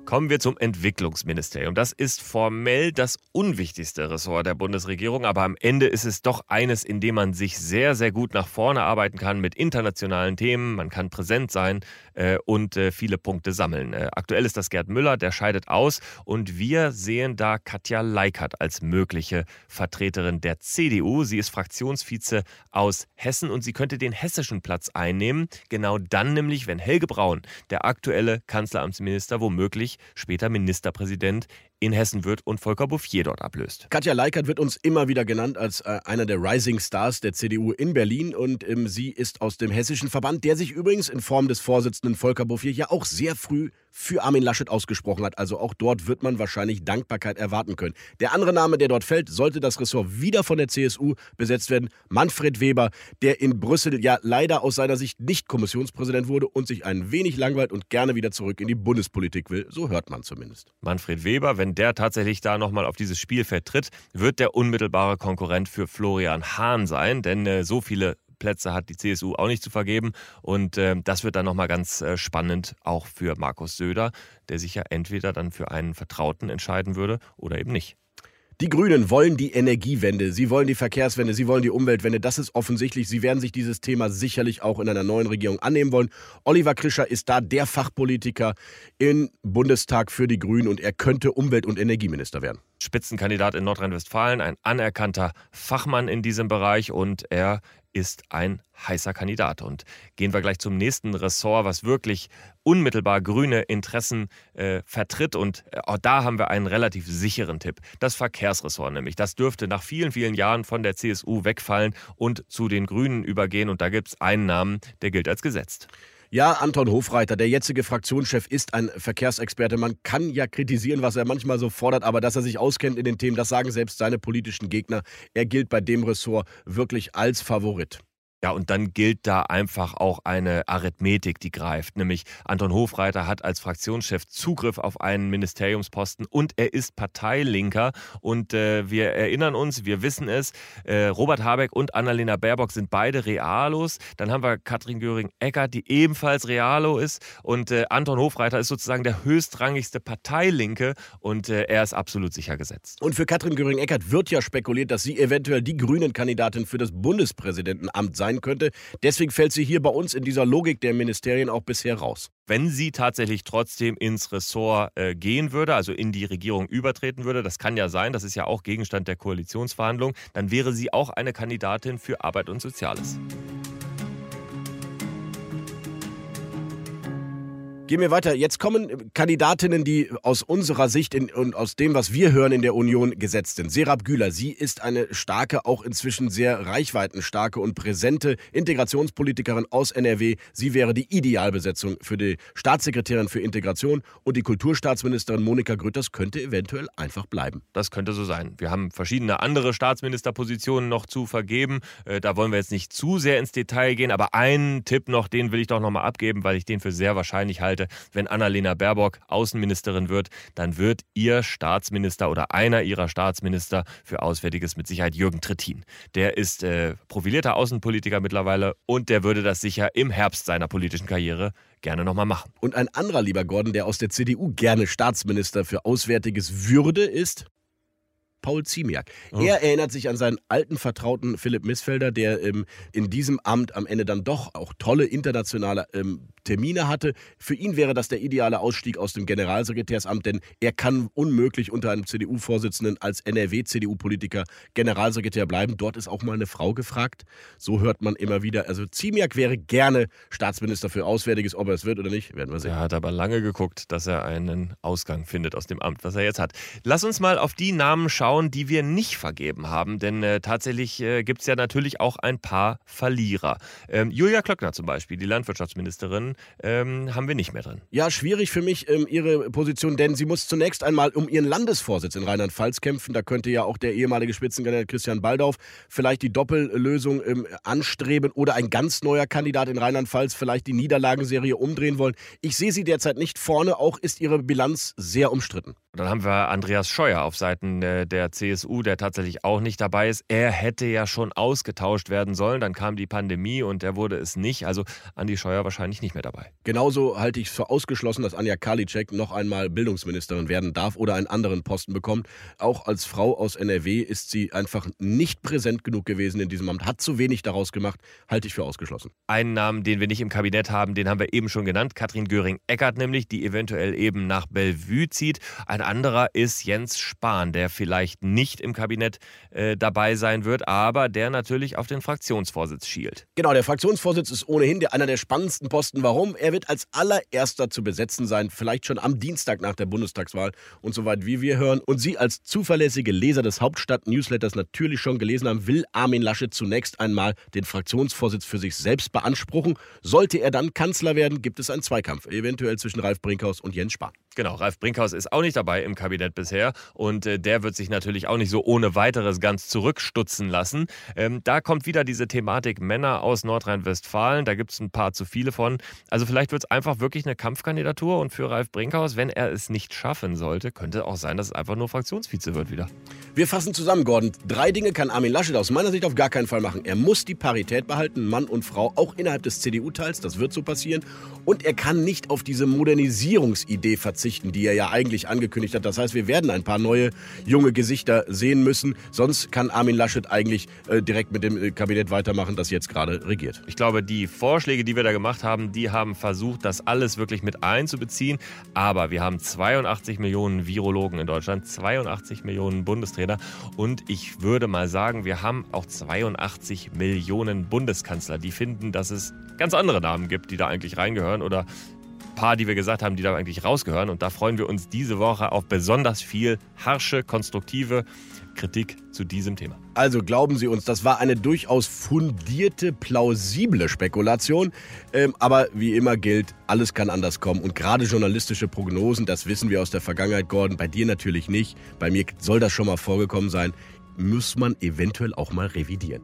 Kommen wir zum Entwicklungsministerium. Das ist formell das unwichtigste Ressort der Bundesregierung, aber am Ende ist es doch eines, in dem man sich sehr, sehr gut nach vorne arbeiten kann mit internationalen Themen. Man kann präsent sein äh, und äh, viele Punkte sammeln. Äh, aktuell ist das Gerd Müller, der scheidet aus und wir sehen da Katja Leikert als mögliche Vertreterin der CDU. Sie ist Fraktionsvize aus Hessen und sie könnte den hessischen Platz einnehmen. Genau dann nämlich, wenn Helge Braun, der aktuelle Kanzleramtsminister, womöglich später Ministerpräsident in Hessen wird und Volker Bouffier dort ablöst. Katja Leikert wird uns immer wieder genannt als äh, einer der Rising Stars der CDU in Berlin und ähm, sie ist aus dem hessischen Verband, der sich übrigens in Form des Vorsitzenden Volker Bouffier ja auch sehr früh für Armin Laschet ausgesprochen hat. Also auch dort wird man wahrscheinlich Dankbarkeit erwarten können. Der andere Name, der dort fällt, sollte das Ressort wieder von der CSU besetzt werden. Manfred Weber, der in Brüssel ja leider aus seiner Sicht nicht Kommissionspräsident wurde und sich ein wenig langweilt und gerne wieder zurück in die Bundespolitik will. So hört man zumindest. Manfred Weber, wenn wenn der tatsächlich da nochmal auf dieses Spielfeld tritt, wird der unmittelbare Konkurrent für Florian Hahn sein, denn äh, so viele Plätze hat die CSU auch nicht zu vergeben. Und äh, das wird dann nochmal ganz äh, spannend auch für Markus Söder, der sich ja entweder dann für einen Vertrauten entscheiden würde oder eben nicht. Die Grünen wollen die Energiewende, sie wollen die Verkehrswende, sie wollen die Umweltwende. Das ist offensichtlich. Sie werden sich dieses Thema sicherlich auch in einer neuen Regierung annehmen wollen. Oliver Krischer ist da der Fachpolitiker im Bundestag für die Grünen und er könnte Umwelt- und Energieminister werden. Spitzenkandidat in Nordrhein-Westfalen, ein anerkannter Fachmann in diesem Bereich und er ist ein heißer Kandidat. Und gehen wir gleich zum nächsten Ressort, was wirklich unmittelbar grüne Interessen äh, vertritt. Und äh, auch da haben wir einen relativ sicheren Tipp. Das Verkehrsressort nämlich. Das dürfte nach vielen, vielen Jahren von der CSU wegfallen und zu den Grünen übergehen. Und da gibt es einen Namen, der gilt als gesetzt. Ja, Anton Hofreiter, der jetzige Fraktionschef, ist ein Verkehrsexperte. Man kann ja kritisieren, was er manchmal so fordert, aber dass er sich auskennt in den Themen, das sagen selbst seine politischen Gegner. Er gilt bei dem Ressort wirklich als Favorit. Ja, und dann gilt da einfach auch eine Arithmetik, die greift. Nämlich Anton Hofreiter hat als Fraktionschef Zugriff auf einen Ministeriumsposten und er ist Parteilinker. Und äh, wir erinnern uns, wir wissen es, äh, Robert Habeck und Annalena Baerbock sind beide Realos. Dann haben wir Katrin Göring-Eckert, die ebenfalls Realo ist. Und äh, Anton Hofreiter ist sozusagen der höchstrangigste Parteilinke und äh, er ist absolut sicher gesetzt. Und für Katrin Göring-Eckert wird ja spekuliert, dass sie eventuell die Grünen-Kandidatin für das Bundespräsidentenamt sein sein könnte. Deswegen fällt sie hier bei uns in dieser Logik der Ministerien auch bisher raus. Wenn sie tatsächlich trotzdem ins Ressort äh, gehen würde, also in die Regierung übertreten würde, das kann ja sein, das ist ja auch Gegenstand der Koalitionsverhandlungen, dann wäre sie auch eine Kandidatin für Arbeit und Soziales. Gehen wir weiter. Jetzt kommen Kandidatinnen, die aus unserer Sicht in, und aus dem, was wir hören in der Union, gesetzt sind. Serap Güler, sie ist eine starke, auch inzwischen sehr reichweitenstarke und präsente Integrationspolitikerin aus NRW. Sie wäre die Idealbesetzung für die Staatssekretärin für Integration und die Kulturstaatsministerin Monika Grütters könnte eventuell einfach bleiben. Das könnte so sein. Wir haben verschiedene andere Staatsministerpositionen noch zu vergeben. Äh, da wollen wir jetzt nicht zu sehr ins Detail gehen, aber einen Tipp noch, den will ich doch noch mal abgeben, weil ich den für sehr wahrscheinlich halte halte, wenn Annalena Baerbock Außenministerin wird, dann wird ihr Staatsminister oder einer ihrer Staatsminister für Auswärtiges mit Sicherheit Jürgen Trittin. Der ist äh, profilierter Außenpolitiker mittlerweile und der würde das sicher im Herbst seiner politischen Karriere gerne nochmal machen. Und ein anderer lieber Gordon, der aus der CDU gerne Staatsminister für Auswärtiges würde, ist Paul Ziemiak. Oh. Er erinnert sich an seinen alten Vertrauten Philipp Missfelder, der ähm, in diesem Amt am Ende dann doch auch tolle internationale ähm, Termine hatte. Für ihn wäre das der ideale Ausstieg aus dem Generalsekretärsamt, denn er kann unmöglich unter einem CDU-Vorsitzenden als NRW-CDU-Politiker Generalsekretär bleiben. Dort ist auch mal eine Frau gefragt. So hört man immer wieder. Also Ziemiak wäre gerne Staatsminister für Auswärtiges. Ob er es wird oder nicht, werden wir sehen. Er hat aber lange geguckt, dass er einen Ausgang findet aus dem Amt, was er jetzt hat. Lass uns mal auf die Namen schauen, die wir nicht vergeben haben, denn äh, tatsächlich äh, gibt es ja natürlich auch ein paar Verlierer. Ähm, Julia Klöckner zum Beispiel, die Landwirtschaftsministerin, ähm, haben wir nicht mehr drin. Ja, schwierig für mich ähm, ihre Position, denn sie muss zunächst einmal um ihren Landesvorsitz in Rheinland-Pfalz kämpfen. Da könnte ja auch der ehemalige Spitzenkandidat Christian Baldauf vielleicht die Doppellösung ähm, anstreben oder ein ganz neuer Kandidat in Rheinland-Pfalz vielleicht die Niederlagenserie umdrehen wollen. Ich sehe sie derzeit nicht vorne, auch ist ihre Bilanz sehr umstritten. Dann haben wir Andreas Scheuer auf Seiten äh, der CSU, der tatsächlich auch nicht dabei ist. Er hätte ja schon ausgetauscht werden sollen. Dann kam die Pandemie und er wurde es nicht. Also Andi Scheuer wahrscheinlich nicht mehr dabei. Genauso halte ich es für ausgeschlossen, dass Anja Karliczek noch einmal Bildungsministerin werden darf oder einen anderen Posten bekommt. Auch als Frau aus NRW ist sie einfach nicht präsent genug gewesen in diesem Amt, hat zu wenig daraus gemacht, halte ich für ausgeschlossen. Einen Namen, den wir nicht im Kabinett haben, den haben wir eben schon genannt, Katrin Göring-Eckert nämlich, die eventuell eben nach Bellevue zieht. Ein anderer ist Jens Spahn, der vielleicht nicht im Kabinett äh, dabei sein wird, aber der natürlich auf den Fraktionsvorsitz schielt. Genau, der Fraktionsvorsitz ist ohnehin der, einer der spannendsten Posten. Warum? Er wird als allererster zu besetzen sein, vielleicht schon am Dienstag nach der Bundestagswahl. Und soweit wie wir hören und Sie als zuverlässige Leser des Hauptstadt-Newsletters natürlich schon gelesen haben, will Armin Laschet zunächst einmal den Fraktionsvorsitz für sich selbst beanspruchen. Sollte er dann Kanzler werden, gibt es einen Zweikampf, eventuell zwischen Ralf Brinkhaus und Jens Spahn. Genau, Ralf Brinkhaus ist auch nicht dabei im Kabinett bisher und äh, der wird sich natürlich auch nicht so ohne weiteres ganz zurückstutzen lassen. Ähm, da kommt wieder diese Thematik Männer aus Nordrhein-Westfalen, da gibt es ein paar zu viele von. Also vielleicht wird es einfach wirklich eine Kampfkandidatur und für Ralf Brinkhaus, wenn er es nicht schaffen sollte, könnte auch sein, dass es einfach nur Fraktionsvize wird wieder. Wir fassen zusammen, Gordon. Drei Dinge kann Armin Laschet aus meiner Sicht auf gar keinen Fall machen. Er muss die Parität behalten, Mann und Frau, auch innerhalb des CDU-Teils, das wird so passieren. Und er kann nicht auf diese Modernisierungsidee verzichten, die er ja eigentlich angekündigt hat. Das heißt, wir werden ein paar neue junge Gesichter Gesichter sehen müssen. Sonst kann Armin Laschet eigentlich äh, direkt mit dem äh, Kabinett weitermachen, das jetzt gerade regiert. Ich glaube, die Vorschläge, die wir da gemacht haben, die haben versucht, das alles wirklich mit einzubeziehen. Aber wir haben 82 Millionen Virologen in Deutschland, 82 Millionen Bundestrainer und ich würde mal sagen, wir haben auch 82 Millionen Bundeskanzler, die finden, dass es ganz andere Namen gibt, die da eigentlich reingehören oder paar, die wir gesagt haben, die da eigentlich rausgehören. Und da freuen wir uns diese Woche auf besonders viel harsche, konstruktive Kritik zu diesem Thema. Also glauben Sie uns, das war eine durchaus fundierte, plausible Spekulation. Ähm, aber wie immer gilt, alles kann anders kommen. Und gerade journalistische Prognosen, das wissen wir aus der Vergangenheit, Gordon, bei dir natürlich nicht. Bei mir soll das schon mal vorgekommen sein. Muss man eventuell auch mal revidieren.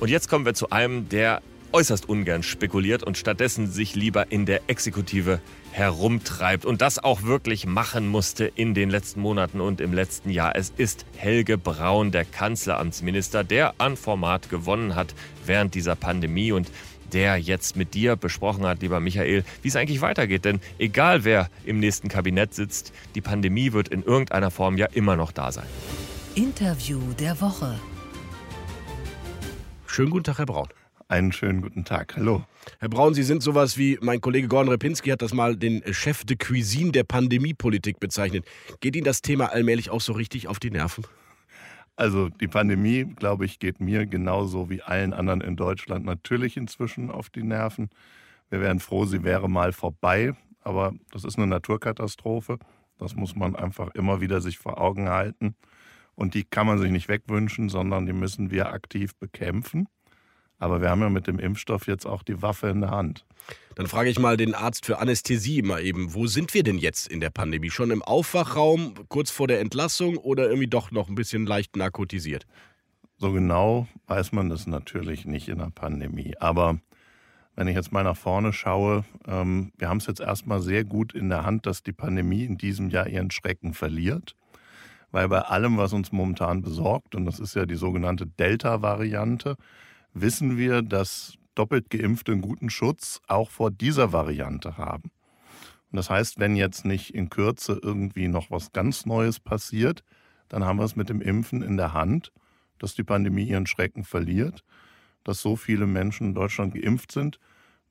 Und jetzt kommen wir zu einem, der äußerst ungern spekuliert und stattdessen sich lieber in der Exekutive herumtreibt und das auch wirklich machen musste in den letzten Monaten und im letzten Jahr. Es ist Helge Braun, der Kanzleramtsminister, der an Format gewonnen hat während dieser Pandemie und der jetzt mit dir besprochen hat, lieber Michael, wie es eigentlich weitergeht. Denn egal wer im nächsten Kabinett sitzt, die Pandemie wird in irgendeiner Form ja immer noch da sein. Interview der Woche. Schönen guten Tag, Herr Braun. Einen schönen guten Tag. Hallo. Herr Braun, Sie sind sowas wie, mein Kollege Gordon Repinski hat das mal den Chef de Cuisine der Pandemiepolitik bezeichnet. Geht Ihnen das Thema allmählich auch so richtig auf die Nerven? Also die Pandemie, glaube ich, geht mir genauso wie allen anderen in Deutschland natürlich inzwischen auf die Nerven. Wir wären froh, sie wäre mal vorbei, aber das ist eine Naturkatastrophe. Das muss man einfach immer wieder sich vor Augen halten. Und die kann man sich nicht wegwünschen, sondern die müssen wir aktiv bekämpfen. Aber wir haben ja mit dem Impfstoff jetzt auch die Waffe in der Hand. Dann frage ich mal den Arzt für Anästhesie mal eben, wo sind wir denn jetzt in der Pandemie? Schon im Aufwachraum, kurz vor der Entlassung oder irgendwie doch noch ein bisschen leicht narkotisiert? So genau weiß man das natürlich nicht in der Pandemie. Aber wenn ich jetzt mal nach vorne schaue, ähm, wir haben es jetzt erstmal sehr gut in der Hand, dass die Pandemie in diesem Jahr ihren Schrecken verliert. Weil bei allem, was uns momentan besorgt, und das ist ja die sogenannte Delta-Variante, wissen wir, dass doppelt Geimpfte einen guten Schutz auch vor dieser Variante haben. Und das heißt, wenn jetzt nicht in Kürze irgendwie noch was ganz Neues passiert, dann haben wir es mit dem Impfen in der Hand, dass die Pandemie ihren Schrecken verliert, dass so viele Menschen in Deutschland geimpft sind,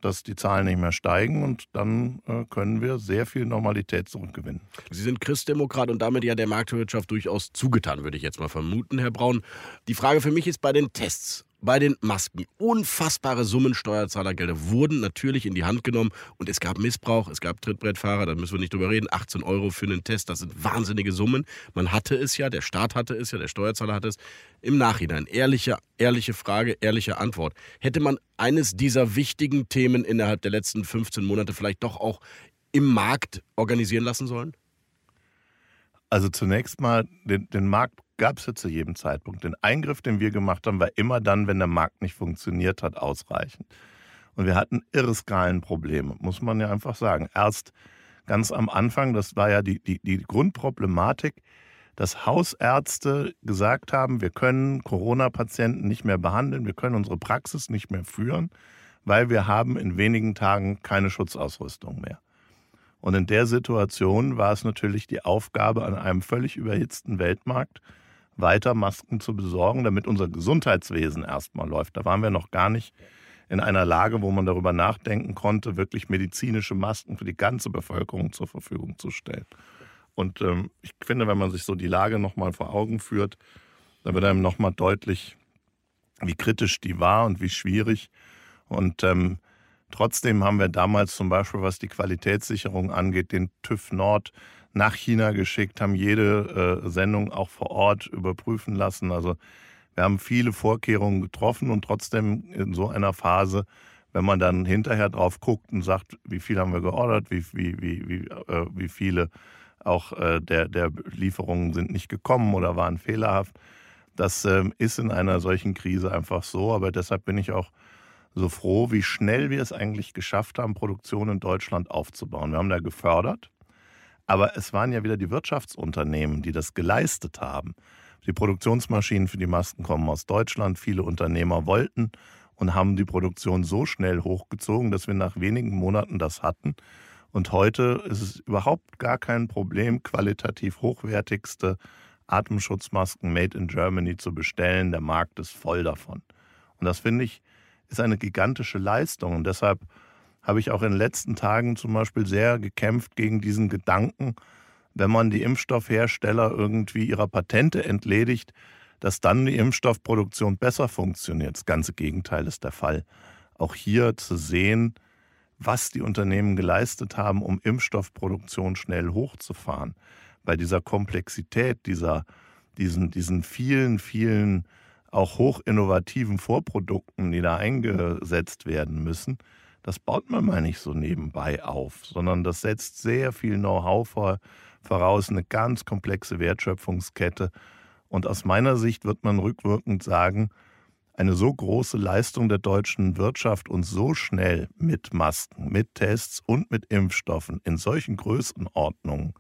dass die Zahlen nicht mehr steigen und dann äh, können wir sehr viel Normalität zurückgewinnen. Sie sind Christdemokrat und damit ja der Marktwirtschaft durchaus zugetan, würde ich jetzt mal vermuten, Herr Braun. Die Frage für mich ist bei den Tests bei den Masken. Unfassbare Summen Steuerzahlergelder wurden natürlich in die Hand genommen und es gab Missbrauch, es gab Trittbrettfahrer, da müssen wir nicht drüber reden. 18 Euro für einen Test, das sind wahnsinnige Summen. Man hatte es ja, der Staat hatte es ja, der Steuerzahler hatte es. Im Nachhinein, ehrliche, ehrliche Frage, ehrliche Antwort. Hätte man eines dieser wichtigen Themen innerhalb der letzten 15 Monate vielleicht doch auch im Markt organisieren lassen sollen? Also zunächst mal, den, den Markt gab es ja zu jedem Zeitpunkt. Den Eingriff, den wir gemacht haben, war immer dann, wenn der Markt nicht funktioniert hat, ausreichend. Und wir hatten irre Skalenprobleme, muss man ja einfach sagen. Erst ganz am Anfang, das war ja die, die, die Grundproblematik, dass Hausärzte gesagt haben, wir können Corona-Patienten nicht mehr behandeln, wir können unsere Praxis nicht mehr führen, weil wir haben in wenigen Tagen keine Schutzausrüstung mehr. Und in der Situation war es natürlich die Aufgabe an einem völlig überhitzten Weltmarkt, weiter Masken zu besorgen, damit unser Gesundheitswesen erstmal läuft. Da waren wir noch gar nicht in einer Lage, wo man darüber nachdenken konnte, wirklich medizinische Masken für die ganze Bevölkerung zur Verfügung zu stellen. Und ähm, ich finde, wenn man sich so die Lage nochmal vor Augen führt, dann wird einem nochmal deutlich, wie kritisch die war und wie schwierig. Und ähm, trotzdem haben wir damals zum Beispiel, was die Qualitätssicherung angeht, den TÜV Nord nach China geschickt, haben jede äh, Sendung auch vor Ort überprüfen lassen. Also wir haben viele Vorkehrungen getroffen und trotzdem in so einer Phase, wenn man dann hinterher drauf guckt und sagt, wie viel haben wir geordert, wie, wie, wie, wie, äh, wie viele auch äh, der, der Lieferungen sind nicht gekommen oder waren fehlerhaft. Das ähm, ist in einer solchen Krise einfach so, aber deshalb bin ich auch so froh, wie schnell wir es eigentlich geschafft haben, Produktion in Deutschland aufzubauen. Wir haben da gefördert, aber es waren ja wieder die Wirtschaftsunternehmen, die das geleistet haben. Die Produktionsmaschinen für die Masken kommen aus Deutschland. Viele Unternehmer wollten und haben die Produktion so schnell hochgezogen, dass wir nach wenigen Monaten das hatten. Und heute ist es überhaupt gar kein Problem, qualitativ hochwertigste Atemschutzmasken made in Germany zu bestellen. Der Markt ist voll davon. Und das finde ich ist eine gigantische Leistung. Und deshalb habe ich auch in den letzten Tagen zum Beispiel sehr gekämpft gegen diesen Gedanken, wenn man die Impfstoffhersteller irgendwie ihrer Patente entledigt, dass dann die Impfstoffproduktion besser funktioniert. Das ganze Gegenteil ist der Fall. Auch hier zu sehen, was die Unternehmen geleistet haben, um Impfstoffproduktion schnell hochzufahren. Bei dieser Komplexität, dieser, diesen, diesen vielen, vielen auch hochinnovativen Vorprodukten, die da eingesetzt werden müssen, das baut man mal nicht so nebenbei auf, sondern das setzt sehr viel Know-how voraus, eine ganz komplexe Wertschöpfungskette. Und aus meiner Sicht wird man rückwirkend sagen, eine so große Leistung der deutschen Wirtschaft und so schnell mit Masken, mit Tests und mit Impfstoffen in solchen Größenordnungen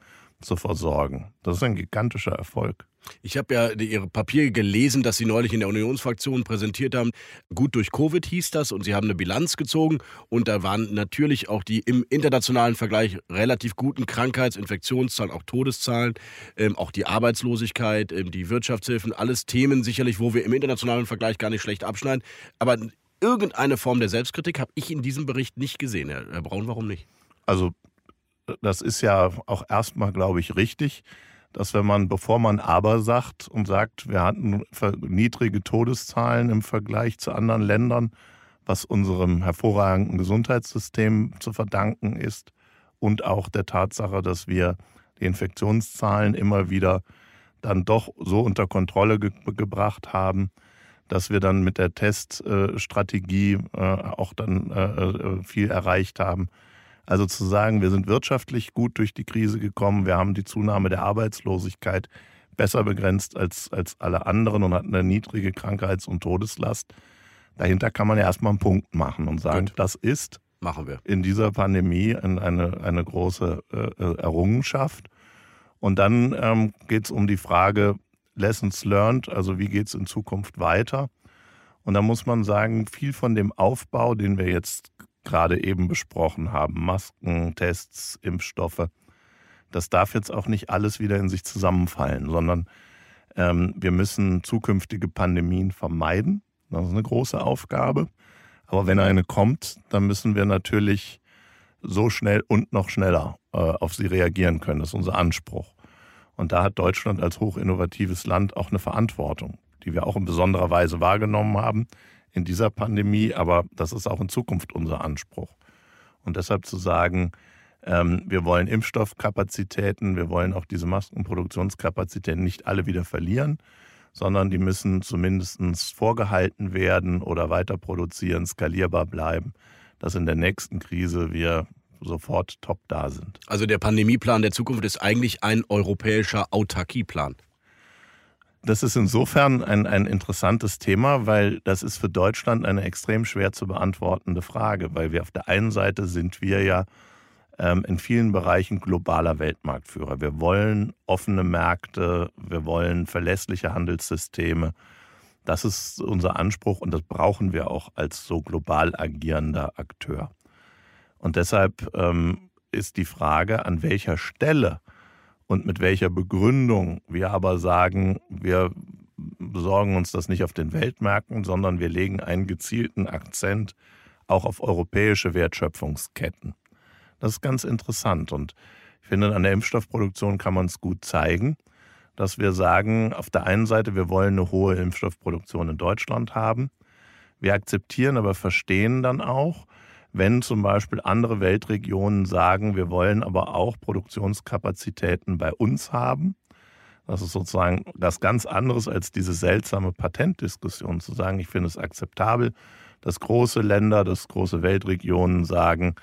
zu versorgen, das ist ein gigantischer Erfolg. Ich habe ja Ihre Papiere gelesen, dass Sie neulich in der Unionsfraktion präsentiert haben. Gut durch Covid hieß das und Sie haben eine Bilanz gezogen und da waren natürlich auch die im internationalen Vergleich relativ guten Krankheits-, Infektionszahlen, auch Todeszahlen, ähm, auch die Arbeitslosigkeit, ähm, die Wirtschaftshilfen, alles Themen sicherlich, wo wir im internationalen Vergleich gar nicht schlecht abschneiden. Aber irgendeine Form der Selbstkritik habe ich in diesem Bericht nicht gesehen, Herr Braun. Warum nicht? Also das ist ja auch erstmal, glaube ich, richtig dass wenn man, bevor man aber sagt und sagt, wir hatten niedrige Todeszahlen im Vergleich zu anderen Ländern, was unserem hervorragenden Gesundheitssystem zu verdanken ist und auch der Tatsache, dass wir die Infektionszahlen immer wieder dann doch so unter Kontrolle ge gebracht haben, dass wir dann mit der Teststrategie äh, auch dann äh, äh, viel erreicht haben. Also zu sagen, wir sind wirtschaftlich gut durch die Krise gekommen, wir haben die Zunahme der Arbeitslosigkeit besser begrenzt als, als alle anderen und hatten eine niedrige Krankheits- und Todeslast. Dahinter kann man ja erstmal einen Punkt machen und sagen, gut. das ist machen wir. in dieser Pandemie eine, eine große äh, Errungenschaft. Und dann ähm, geht es um die Frage Lessons learned, also wie geht es in Zukunft weiter. Und da muss man sagen, viel von dem Aufbau, den wir jetzt gerade eben besprochen haben, Masken, Tests, Impfstoffe, das darf jetzt auch nicht alles wieder in sich zusammenfallen, sondern ähm, wir müssen zukünftige Pandemien vermeiden. Das ist eine große Aufgabe. Aber wenn eine kommt, dann müssen wir natürlich so schnell und noch schneller äh, auf sie reagieren können. Das ist unser Anspruch. Und da hat Deutschland als hochinnovatives Land auch eine Verantwortung, die wir auch in besonderer Weise wahrgenommen haben in dieser Pandemie, aber das ist auch in Zukunft unser Anspruch. Und deshalb zu sagen, ähm, wir wollen Impfstoffkapazitäten, wir wollen auch diese Maskenproduktionskapazitäten nicht alle wieder verlieren, sondern die müssen zumindest vorgehalten werden oder weiter produzieren, skalierbar bleiben, dass in der nächsten Krise wir sofort top da sind. Also der Pandemieplan der Zukunft ist eigentlich ein europäischer Autarkieplan. Das ist insofern ein, ein interessantes Thema, weil das ist für Deutschland eine extrem schwer zu beantwortende Frage, weil wir auf der einen Seite sind wir ja ähm, in vielen Bereichen globaler Weltmarktführer. Wir wollen offene Märkte, wir wollen verlässliche Handelssysteme. Das ist unser Anspruch und das brauchen wir auch als so global agierender Akteur. Und deshalb ähm, ist die Frage, an welcher Stelle und mit welcher Begründung wir aber sagen, wir besorgen uns das nicht auf den Weltmärkten, sondern wir legen einen gezielten Akzent auch auf europäische Wertschöpfungsketten. Das ist ganz interessant und ich finde, an der Impfstoffproduktion kann man es gut zeigen, dass wir sagen, auf der einen Seite, wir wollen eine hohe Impfstoffproduktion in Deutschland haben. Wir akzeptieren aber verstehen dann auch, wenn zum Beispiel andere Weltregionen sagen, wir wollen aber auch Produktionskapazitäten bei uns haben. Das ist sozusagen das ganz anderes als diese seltsame Patentdiskussion zu sagen, ich finde es akzeptabel, dass große Länder, dass große Weltregionen sagen,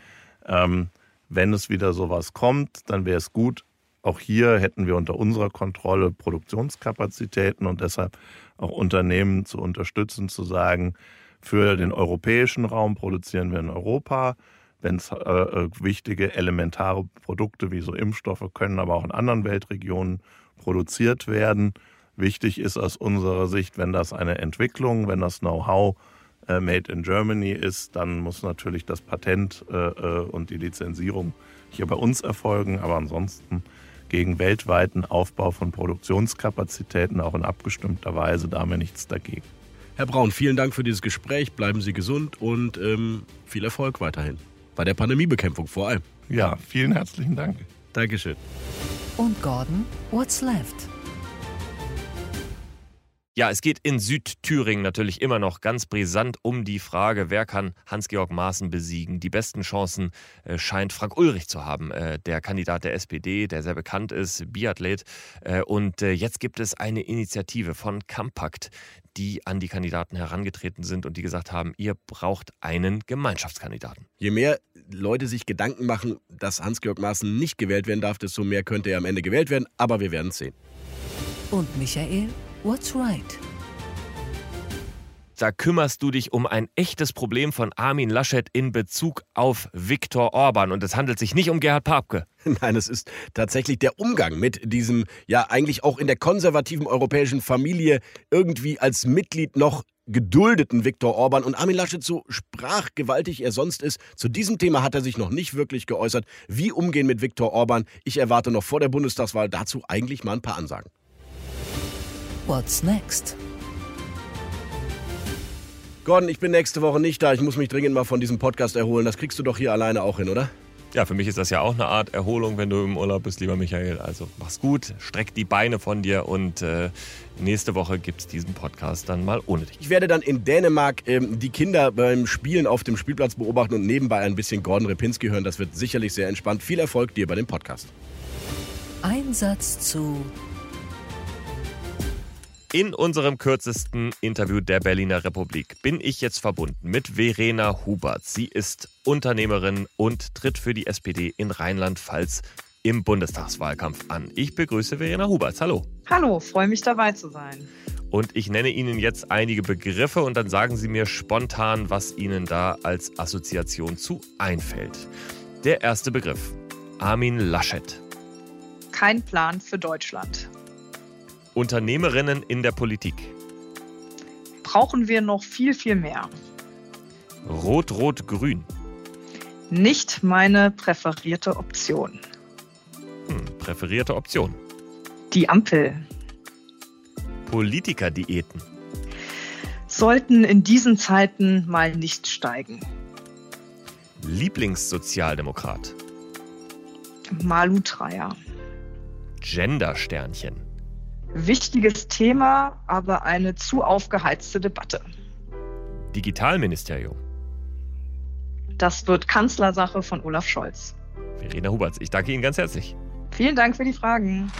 ähm, wenn es wieder sowas kommt, dann wäre es gut. Auch hier hätten wir unter unserer Kontrolle Produktionskapazitäten und deshalb auch Unternehmen zu unterstützen, zu sagen, für den europäischen Raum produzieren wir in Europa. Wenn es äh, äh, wichtige elementare Produkte wie so Impfstoffe können aber auch in anderen Weltregionen produziert werden. Wichtig ist aus unserer Sicht, wenn das eine Entwicklung, wenn das Know-how äh, Made in Germany ist, dann muss natürlich das Patent äh, äh, und die Lizenzierung hier bei uns erfolgen. Aber ansonsten gegen weltweiten Aufbau von Produktionskapazitäten, auch in abgestimmter Weise, da haben wir nichts dagegen. Herr Braun, vielen Dank für dieses Gespräch. Bleiben Sie gesund und ähm, viel Erfolg weiterhin. Bei der Pandemiebekämpfung vor allem. Ja, vielen herzlichen Dank. Dankeschön. Und Gordon, what's left? Ja, es geht in Südthüringen natürlich immer noch ganz brisant um die Frage, wer kann Hans-Georg Maaßen besiegen. Die besten Chancen äh, scheint Frank Ulrich zu haben, äh, der Kandidat der SPD, der sehr bekannt ist, Biathlet. Äh, und jetzt gibt es eine Initiative von Campakt, die an die Kandidaten herangetreten sind und die gesagt haben, ihr braucht einen Gemeinschaftskandidaten. Je mehr Leute sich Gedanken machen, dass Hans-Georg Maaßen nicht gewählt werden darf, desto mehr könnte er am Ende gewählt werden. Aber wir werden es sehen. Und Michael, what's right? Da kümmerst du dich um ein echtes Problem von Armin Laschet in Bezug auf Viktor Orban. Und es handelt sich nicht um Gerhard Papke. Nein, es ist tatsächlich der Umgang mit diesem, ja, eigentlich auch in der konservativen europäischen Familie irgendwie als Mitglied noch geduldeten Viktor Orban. Und Armin Laschet, so sprachgewaltig er sonst ist, zu diesem Thema hat er sich noch nicht wirklich geäußert. Wie umgehen mit Viktor Orban? Ich erwarte noch vor der Bundestagswahl dazu eigentlich mal ein paar Ansagen. What's next? Gordon, ich bin nächste Woche nicht da. Ich muss mich dringend mal von diesem Podcast erholen. Das kriegst du doch hier alleine auch hin, oder? Ja, für mich ist das ja auch eine Art Erholung, wenn du im Urlaub bist, lieber Michael. Also mach's gut, streck die Beine von dir und äh, nächste Woche gibt's diesen Podcast dann mal ohne dich. Ich werde dann in Dänemark ähm, die Kinder beim Spielen auf dem Spielplatz beobachten und nebenbei ein bisschen Gordon Repinski hören. Das wird sicherlich sehr entspannt. Viel Erfolg dir bei dem Podcast. Einsatz zu In unserem kürzesten Interview der Berliner Republik bin ich jetzt verbunden mit Verena Hubert. Sie ist Unternehmerin und tritt für die SPD in Rheinland-Pfalz im Bundestagswahlkampf an. Ich begrüße Verena Hubert. Hallo. Hallo, freue mich dabei zu sein. Und ich nenne Ihnen jetzt einige Begriffe und dann sagen Sie mir spontan, was Ihnen da als Assoziation zu einfällt. Der erste Begriff. Armin Laschet. Kein Plan für Deutschland. Unternehmerinnen in der Politik. Brauchen wir noch viel, viel mehr. Rot-Rot-Grün. Nicht meine präferierte Option. Hm, präferierte Option. Die Ampel Politikerdiäten. sollten in diesen Zeiten mal nicht steigen. Lieblingssozialdemokrat. Malu Dreyer. Gendersternchen. Wichtiges Thema, aber eine zu aufgeheizte Debatte. Digitalministerium. Das wird Kanzlersache von Olaf Scholz. Verena Huberts, ich danke Ihnen ganz herzlich. Vielen Dank für die Fragen.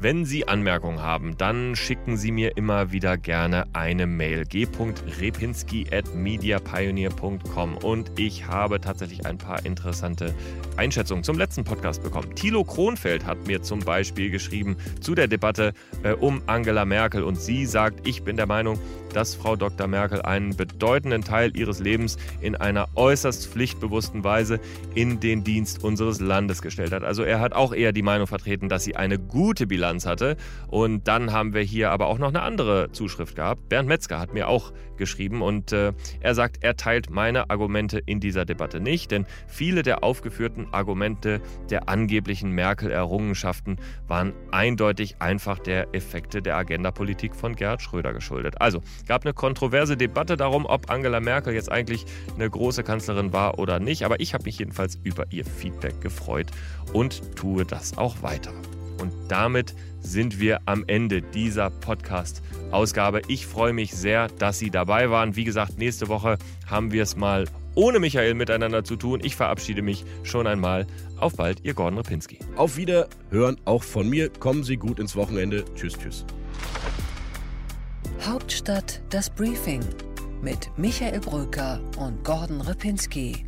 Wenn Sie Anmerkungen haben, dann schicken Sie mir immer wieder gerne eine Mail. g.repinski@mediapioneer.com und ich habe tatsächlich ein paar interessante Einschätzungen zum letzten Podcast bekommen. Thilo Kronfeld hat mir zum Beispiel geschrieben zu der Debatte äh, um Angela Merkel. Und sie sagt, ich bin der Meinung, dass Frau Dr. Merkel einen bedeutenden Teil ihres Lebens in einer äußerst pflichtbewussten Weise in den Dienst unseres Landes gestellt hat. Also er hat auch eher die Meinung vertreten, dass sie eine gute Bilanz hatte. Und dann haben wir hier aber auch noch eine andere Zuschrift gehabt. Bernd Metzger hat mir auch geschrieben und äh, er sagt, er teilt meine Argumente in dieser Debatte nicht, denn viele der aufgeführten Argumente der angeblichen Merkel-Errungenschaften waren eindeutig einfach der Effekte der Agendapolitik von Gerhard Schröder geschuldet. Also gab eine kontroverse Debatte darum, ob Angela Merkel jetzt eigentlich eine große Kanzlerin war oder nicht, aber ich habe mich jedenfalls über ihr Feedback gefreut und tue das auch weiter. Und damit sind wir am Ende dieser Podcast-Ausgabe. Ich freue mich sehr, dass Sie dabei waren. Wie gesagt, nächste Woche haben wir es mal ohne Michael miteinander zu tun. Ich verabschiede mich schon einmal. Auf bald, Ihr Gordon Repinski. Auf Wiederhören auch von mir. Kommen Sie gut ins Wochenende. Tschüss, tschüss. Hauptstadt das Briefing mit Michael Bröker und Gordon Ripinski.